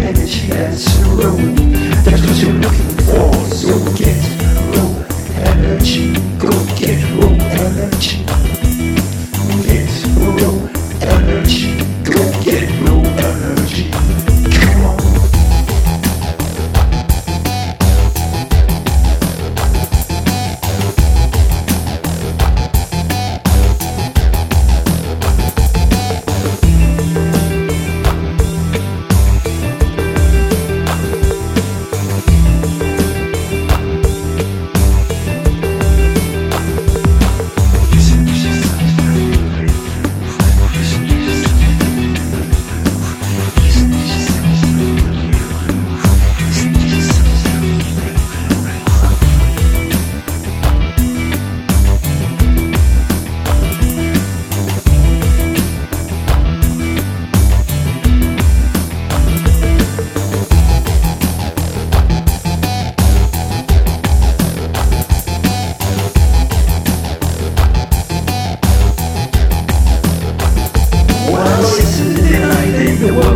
energy and sorrow. That's what you're looking for, so get low energy.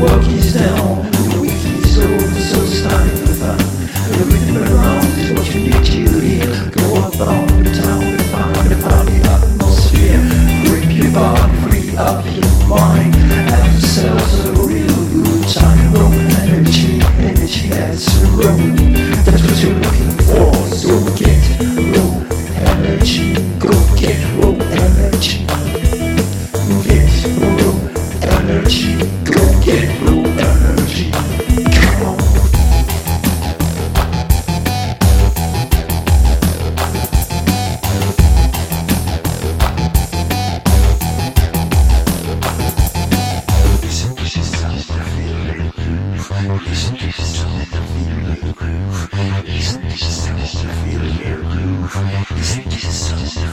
work is down, the week is over, so time for fun. The rhythm around is what you need to hear. Go up on the town and find a party atmosphere. Grip your body, free up your mind. And have yourselves a real good time. Raw energy, energy that's wrong. Listen to